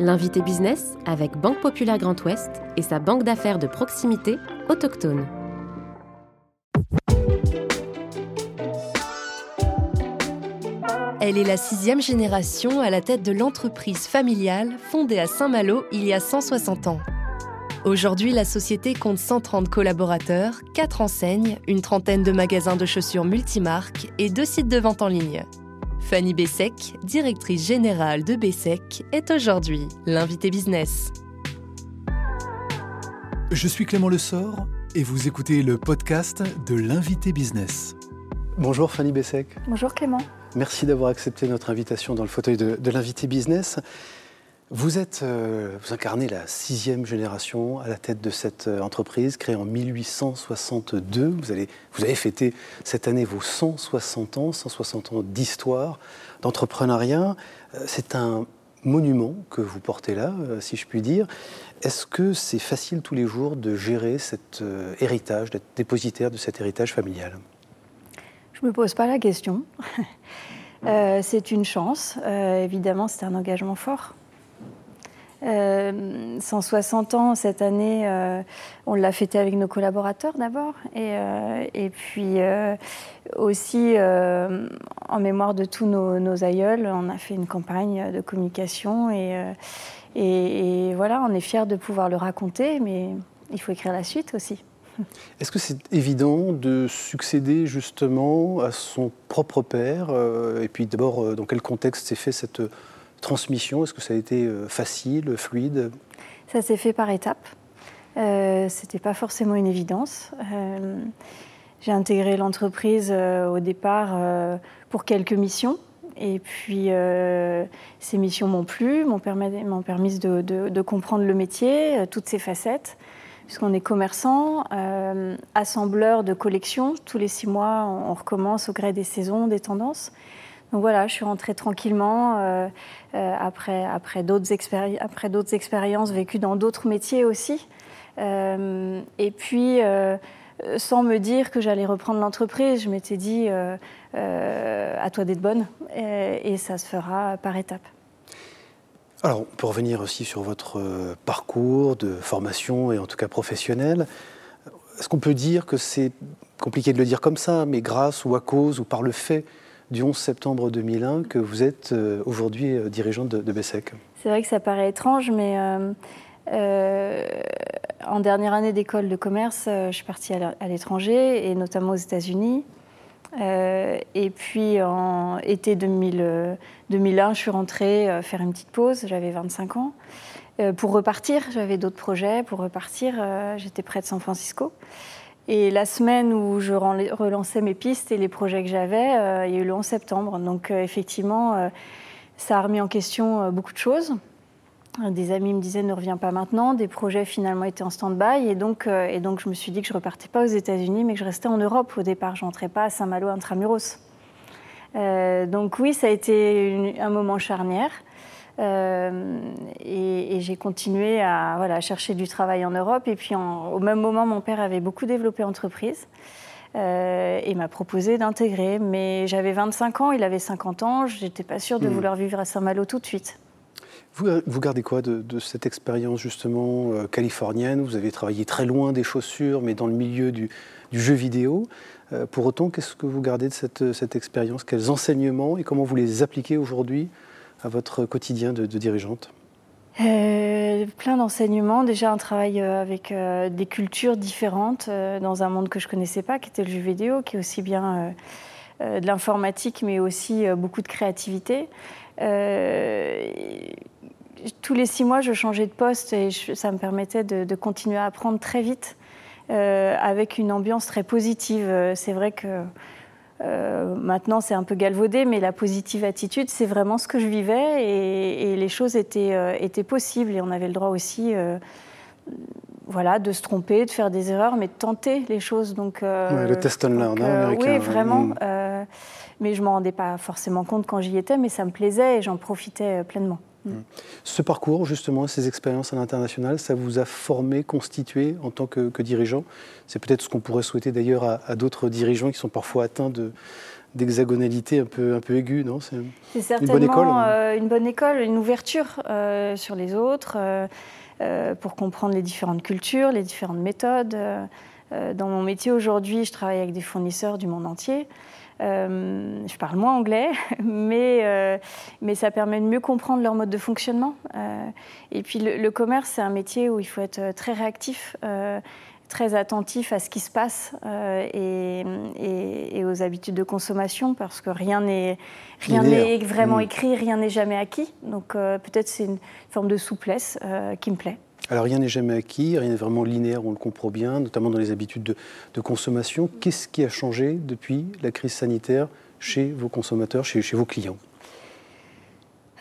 L'invité business avec Banque Populaire Grand Ouest et sa banque d'affaires de proximité autochtone. Elle est la sixième génération à la tête de l'entreprise familiale fondée à Saint-Malo il y a 160 ans. Aujourd'hui, la société compte 130 collaborateurs, 4 enseignes, une trentaine de magasins de chaussures multimarques et deux sites de vente en ligne. Fanny Bessec, directrice générale de Bessec, est aujourd'hui l'invité business. Je suis Clément Lessort et vous écoutez le podcast de l'invité business. Bonjour Fanny Bessec. Bonjour Clément. Merci d'avoir accepté notre invitation dans le fauteuil de, de l'invité business. Euh, vous incarnez la sixième génération à la tête de cette euh, entreprise créée en 1862. Vous, allez, vous avez fêté cette année vos 160 ans, 160 ans d'histoire, d'entrepreneuriat. Euh, c'est un monument que vous portez là, si je puis dire. Est-ce que c'est facile tous les jours de gérer cet héritage, d'être dépositaire de cet héritage familial? Je ne me pose pas la question. c'est une chance. évidemment, c'est un engagement fort. 160 euh, ans cette année, euh, on l'a fêté avec nos collaborateurs d'abord, et, euh, puis aussi en mémoire de tous nos, aïeuls, on a fait une campagne de communication et, et, voilà, on est fiers de pouvoir le raconter, mais il faut écrire la suite aussi. Est-ce que c'est évident de succéder justement à son propre père Et puis d'abord, dans quel contexte s'est fait cette transmission Est-ce que ça a été euh, facile, fluide? Ça s'est fait par étapes. Euh, C'était pas forcément une évidence. Euh, j'ai intégré l'entreprise euh, au départ pour quelques missions. Et puis, ces missions m'ont plu, m'ont permis, de, comprendre le métier, toutes ses facettes. Puisqu'on est commerçant, assembleur de collections. Tous les six mois, on recommence au gré des saisons, des tendances. Donc voilà, je suis rentrée tranquillement euh, euh, après, après d'autres expériences vécues dans d'autres métiers aussi. Euh, et puis, sans me dire que j'allais reprendre l'entreprise, je m'étais dit à toi d'être bonne et, ça se fera par étapes. Alors, peut revenir aussi sur votre parcours de formation et en tout cas professionnel. Est-ce qu'on peut dire que c'est compliqué de le dire comme ça, mais grâce ou à cause ou par le fait du 11 septembre 2001 que vous êtes euh, aujourd'hui euh, dirigeante de, de Bessec. C'est vrai que ça paraît étrange, mais euh, en dernière année d'école de commerce, je suis partie à l'étranger, et notamment aux États-Unis. et puis en été 2000, 2001, je suis rentrée faire une petite pause, j'avais 25 ans. pour repartir, j'avais d'autres projets. Pour repartir, j'étais près de San Francisco. Et la semaine où je relançais mes pistes et les projets que j'avais, euh, il y a eu le 11 septembre. Donc euh, effectivement, euh, ça a remis en question beaucoup de choses. Des amis me disaient ne reviens pas maintenant, des projets finalement étaient en stand-by et donc, et donc je me suis dit que je repartais pas aux États-Unis mais que je restais en Europe au départ. Je n'entrais pas à Saint-Malo intramuros. donc oui, ça a été un moment charnière. Euh, et, j'ai continué à voilà, chercher du travail en Europe. Et puis au même moment, mon père avait beaucoup développé l'entreprise euh, et m'a proposé d'intégrer. Mais j'avais 25 ans, il avait 50 ans, je n'étais pas sûre de hmm. vouloir vivre à Saint-Malo tout de suite. Vous, vous, gardez quoi de, cette expérience justement euh, californienne? Vous avez travaillé très loin des chaussures, mais dans le milieu du, jeu vidéo. pour autant, qu'est-ce que vous gardez de cette, cette expérience? Quels enseignements? Et comment vous les appliquez aujourd'hui à votre quotidien de, dirigeante euh, plein d'enseignements, déjà un travail euh, avec euh, des cultures différentes dans un monde que je connaissais pas, qui était le jeu vidéo, qui est aussi bien de l'informatique, mais aussi beaucoup de créativité. tous les six mois, je changeais de poste et ça me permettait de, de, continuer à apprendre très vite, avec une ambiance très positive. C'est vrai que euh, maintenant, c'est un peu galvaudé, mais la positive attitude, c'est vraiment ce que je vivais et, les choses étaient, euh, étaient, possibles et on avait le droit aussi euh, voilà, de se tromper, de faire des erreurs, mais de tenter les choses. Donc, le test and learn américain. Oui, vraiment. Mm. mais je ne m'en rendais pas forcément compte quand j'y étais, mais ça me plaisait et j'en profitais pleinement. Mm. Ce parcours, justement, ces expériences à l'international, ça vous a formé, constitué en tant que, dirigeant? C'est peut-être ce qu'on pourrait souhaiter d'ailleurs à, d'autres dirigeants qui sont parfois atteints de, d'hexagonalité un peu, un peu aiguë, non? C'est certainement une bonne école, euh, une, bonne école, une ouverture euh, sur les autres, euh, pour comprendre les différentes cultures, les différentes méthodes. Dans mon métier aujourd'hui, je travaille avec des fournisseurs du monde entier. je parle moins anglais, mais, mais ça permet de mieux comprendre leur mode de fonctionnement. et puis le, le commerce, c'est un métier où il faut être très réactif très attentif à ce qui se passe euh, et, aux habitudes de consommation parce que rien n'est rien n'est vraiment écrit, rien n'est jamais acquis. Donc euh, peut-être c'est une forme de souplesse euh, qui me plaît. Alors rien n'est jamais acquis, rien n'est vraiment linéaire, on le comprend bien, notamment dans les habitudes de, de consommation. Qu'est-ce qui a changé depuis la crise sanitaire chez vos consommateurs, chez, chez vos clients?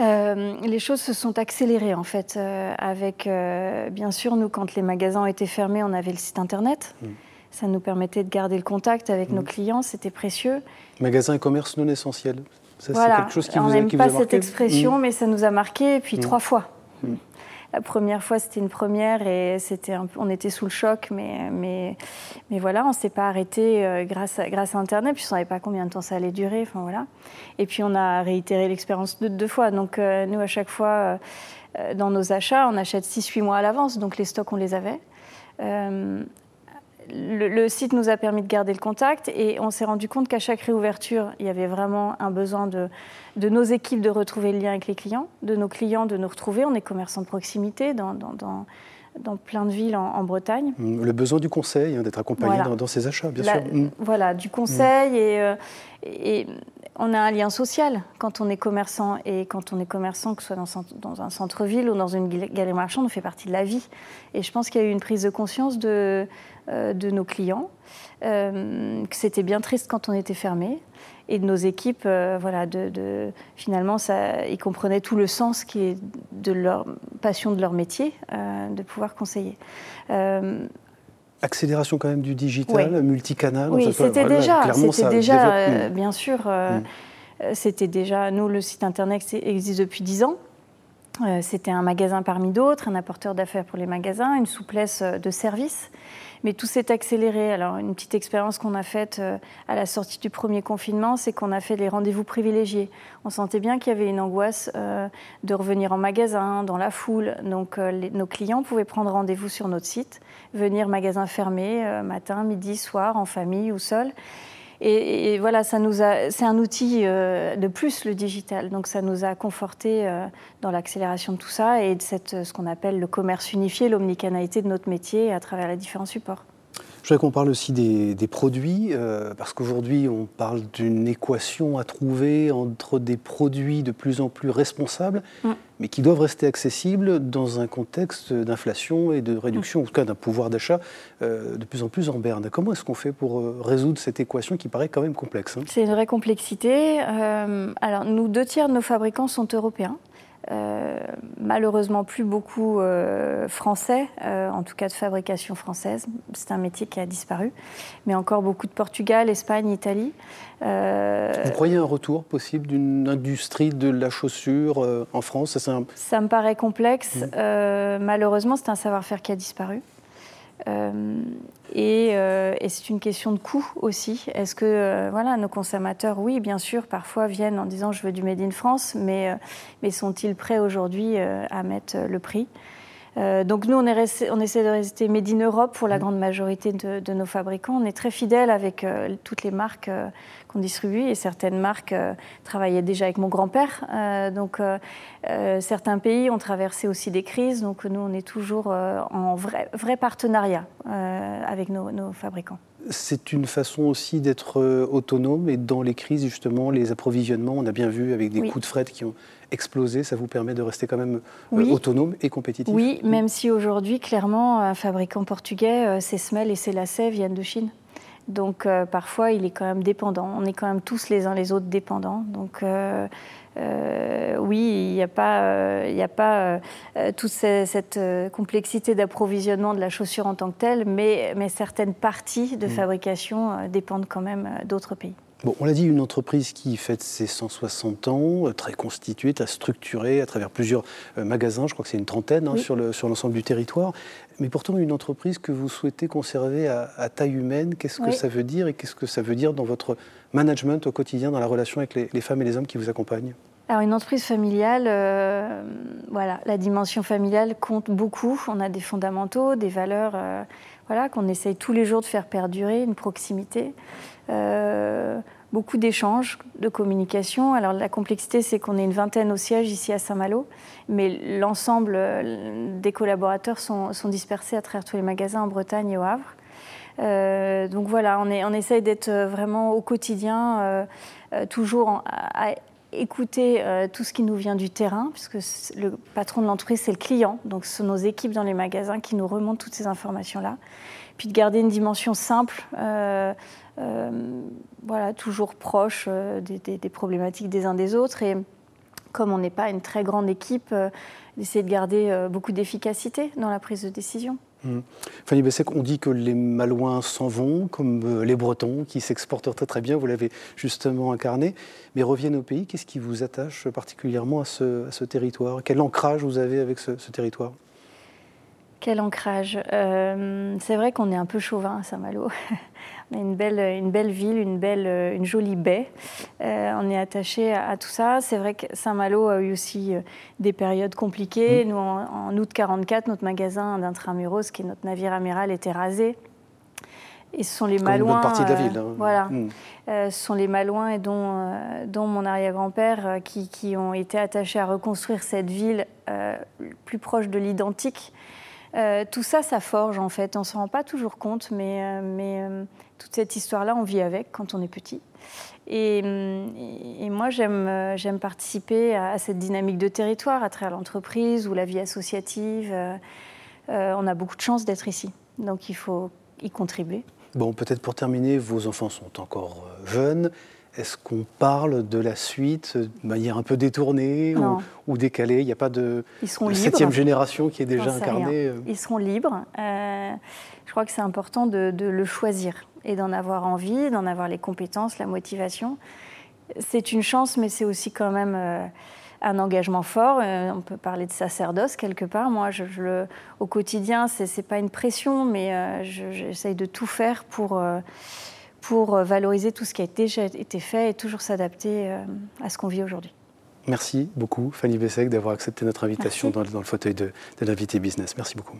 Euh, les choses se sont accélérées en fait. Euh, avec, euh, bien sûr, nous, quand les magasins étaient fermés, on avait le site internet. Mm. Ça nous permettait de garder le contact avec nos mm. clients, c'était précieux. Magasin et commerce non essentiel. Ça, c'est quelque chose qui on n'aime pas cette expression, mm. mais ça nous a marqué, et puis trois fois. La première fois, c'était une première et c'était on était sous le choc, mais, mais, mais voilà, on ne s'est pas arrêté euh, grâce, à, grâce à Internet, puis on ne savait pas combien de temps ça allait durer. Enfin, voilà. Et puis on a réitéré l'expérience deux, deux, fois. Donc euh, nous, à chaque fois, euh, dans nos achats, on achète 6-8 mois à l'avance, donc les stocks, on les avait le, site nous a permis de garder le contact et on s'est rendu compte qu'à chaque réouverture, il y avait vraiment un besoin de, nos équipes de retrouver le lien avec les clients, de nos clients de nous retrouver. On est commerçants de proximité dans, plein de villes en, Bretagne. Mmh, le besoin du conseil, hein, d'être accompagné dans, ces achats, bien sûr. Mmh. Voilà, du conseil et, euh, et, on a un lien social quand on est commerçant et quand on est commerçant, que ce soit dans, un centre-ville ou dans une galerie marchande, on fait partie de la vie. Et je pense qu'il y a eu une prise de conscience de euh, de nos clients, euh, que c'était bien triste quand on était fermé, et de nos équipes, euh, voilà, de, finalement, ça, ils comprenaient tout le sens qui est de leur passion de leur métier, de pouvoir conseiller. Accélération quand même du digital, multicanal. Oui, c'était déjà, c'était déjà, bien sûr, mm. c'était déjà. Nous, le site internet existe depuis 10 ans. C'était un magasin parmi d'autres, un apporteur d'affaires pour les magasins, une souplesse de service. Mais tout s'est accéléré. Alors, une petite expérience qu'on a faite euh, à la sortie du premier confinement, c'est qu'on a fait les rendez-vous privilégiés. On sentait bien qu'il y avait une angoisse euh, de revenir en magasin, dans la foule. Donc, euh, nos clients pouvaient prendre rendez-vous sur notre site, venir magasin fermé, matin, midi, soir, en famille ou seul. Et, voilà, ça nous a, c'est un outil euh, de plus le digital. Donc ça nous a conforté euh, dans l'accélération de tout ça et de cette, ce qu'on appelle le commerce unifié, l'omnicanalité de notre métier à travers les différents supports. Je voudrais qu'on parle aussi des, produits, euh, parce qu'aujourd'hui, on parle d'une équation à trouver entre des produits de plus en plus responsables, mm. Mais qui doivent rester accessibles dans un contexte d'inflation et de réduction, en tout cas d'un pouvoir d'achat euh, de plus en plus en berne. Comment est-ce qu'on fait pour euh, résoudre cette équation qui paraît quand même complexe hein? C'est une vraie complexité. alors, nous, deux tiers de nos fabricants sont européens. Euh, malheureusement plus beaucoup euh, français, euh, en tout cas de fabrication française. C'est un métier qui a disparu, mais encore beaucoup de Portugal, Espagne, Italie. Vous croyez un retour possible d'une industrie de la chaussure en France? Ça, ça, me paraît complexe. Mmh. malheureusement, c'est un savoir-faire qui a disparu. Euh, euh, et, c'est une question de coût aussi. Est-ce que euh, voilà, nos consommateurs, oui, bien sûr, parfois viennent en disant je veux du Made in France, mais, mais sont-ils prêts aujourd'hui à mettre le prix? Donc nous, on, est on, essaie de rester Made in Europe pour la mmh. grande majorité de, de nos fabricants. On est très fidèles avec toutes les marques qu'on distribue et certaines marques euh, travaillaient déjà avec mon grand-père. Euh, donc euh, certains pays ont traversé aussi des crises, donc nous on est toujours en vrai, vrai partenariat avec nos, fabricants. C'est une façon aussi d'être autonome et dans les crises, justement, les approvisionnements, on a bien vu avec des coûts de fret qui ont explosé, ça vous permet de rester quand même autonome et compétitif. Oui, même si aujourd'hui, clairement, un fabricant portugais, ses semelles et ses lacets viennent de Chine. Donc euh, parfois, il est quand même dépendant. On est quand même tous les uns les autres dépendants. Donc euh, euh, oui, il n'y a pas, il a pas toute cette, complexité d'approvisionnement de la chaussure en tant que telle, mais, mais certaines parties de mm. fabrication dépendent quand même d'autres pays. Bon, on l'a dit, une entreprise qui fête ses 160 ans, euh, très constituée, très structurée, à travers plusieurs euh, magasins, je crois que c'est une trentaine hein, sur l'ensemble sur du territoire, mais pourtant une entreprise que vous souhaitez conserver à, taille humaine. Qu'est-ce que ça veut dire et qu'est-ce que ça veut dire dans votre management au quotidien, dans la relation avec les, femmes et les hommes qui vous accompagnent? Alors une entreprise familiale, euh, voilà, la dimension familiale compte beaucoup. On a des fondamentaux, des valeurs, voilà, qu'on essaye tous les jours de faire perdurer, une proximité. Euh, beaucoup d'échanges, de communication. Alors la complexité, c'est qu'on est une vingtaine au siège ici à Saint-Malo, mais l'ensemble euh, des collaborateurs sont, dispersés à travers tous les magasins en Bretagne et au Havre. Euh, donc voilà, on, essaye d'être vraiment au quotidien, toujours à, écouter tout ce qui nous vient du terrain, puisque le patron de l'entreprise, c'est le client. Donc ce sont nos équipes dans les magasins qui nous remontent toutes ces informations-là. Puis de garder une dimension simple euh, voilà, toujours proche euh, des, problématiques des uns des autres. Et comme on n'est pas une très grande équipe, euh, d'essayer de garder beaucoup d'efficacité dans la prise de décision. Mmh. Fanny Bessec, on dit que les Malouins s'en vont, comme les Bretons, qui s'exportent très très bien, vous l'avez justement incarné, mais reviennent au pays. Qu'est-ce qui vous attache particulièrement à ce, territoire? Quel ancrage vous avez avec ce, territoire? Quel ancrage C'est vrai qu'on est un peu chauvin à Saint-Malo. une belle, une belle ville, une, belle, une jolie baie. Euh, on est attaché à, tout ça. C'est vrai que Saint-Malo a eu aussi euh, des périodes compliquées. Mmh. Nous, en, août 44, notre magasin d'Intramuros, qui est notre navire amiral, était rasé. Et ce sont les Malouins. Une partie de la ville. Hein. Voilà. Mmh. Euh, ce sont les Malouins et dont, dont mon arrière-grand-père qui, qui, ont été attachés à reconstruire cette ville plus proche de l'identique. Tout ça, ça forge en fait. On ne s'en rend pas toujours compte, mais, mais toute cette histoire-là, on vit avec quand on est petit. Et, moi, j'aime, participer à, cette dynamique de territoire à travers l'entreprise ou la vie associative. Euh, euh, on a beaucoup de chance d'être ici, donc il faut y contribuer. Bon, peut-être pour terminer, vos enfants sont encore euh, jeunes. Est-ce qu'on parle de la suite de manière un peu détournée ou, décalée? Il n'y a pas de, septième génération qui est déjà incarnée Ils seront libres. je crois que c'est important de, de le choisir et d'en avoir envie, d'en avoir les compétences, la motivation. C'est une chance, mais c'est aussi quand même euh, un engagement fort. Euh, on peut parler de sacerdoce quelque part. Moi, je, le, au quotidien, ce n'est pas une pression, mais euh, j'essaye de tout faire pour, pour valoriser tout ce qui a déjà été fait et toujours s'adapter à ce qu'on vit aujourd'hui. Merci beaucoup, Fanny Bessec, d'avoir accepté notre invitation dans, dans, le fauteuil de, de l'invité business. Merci beaucoup.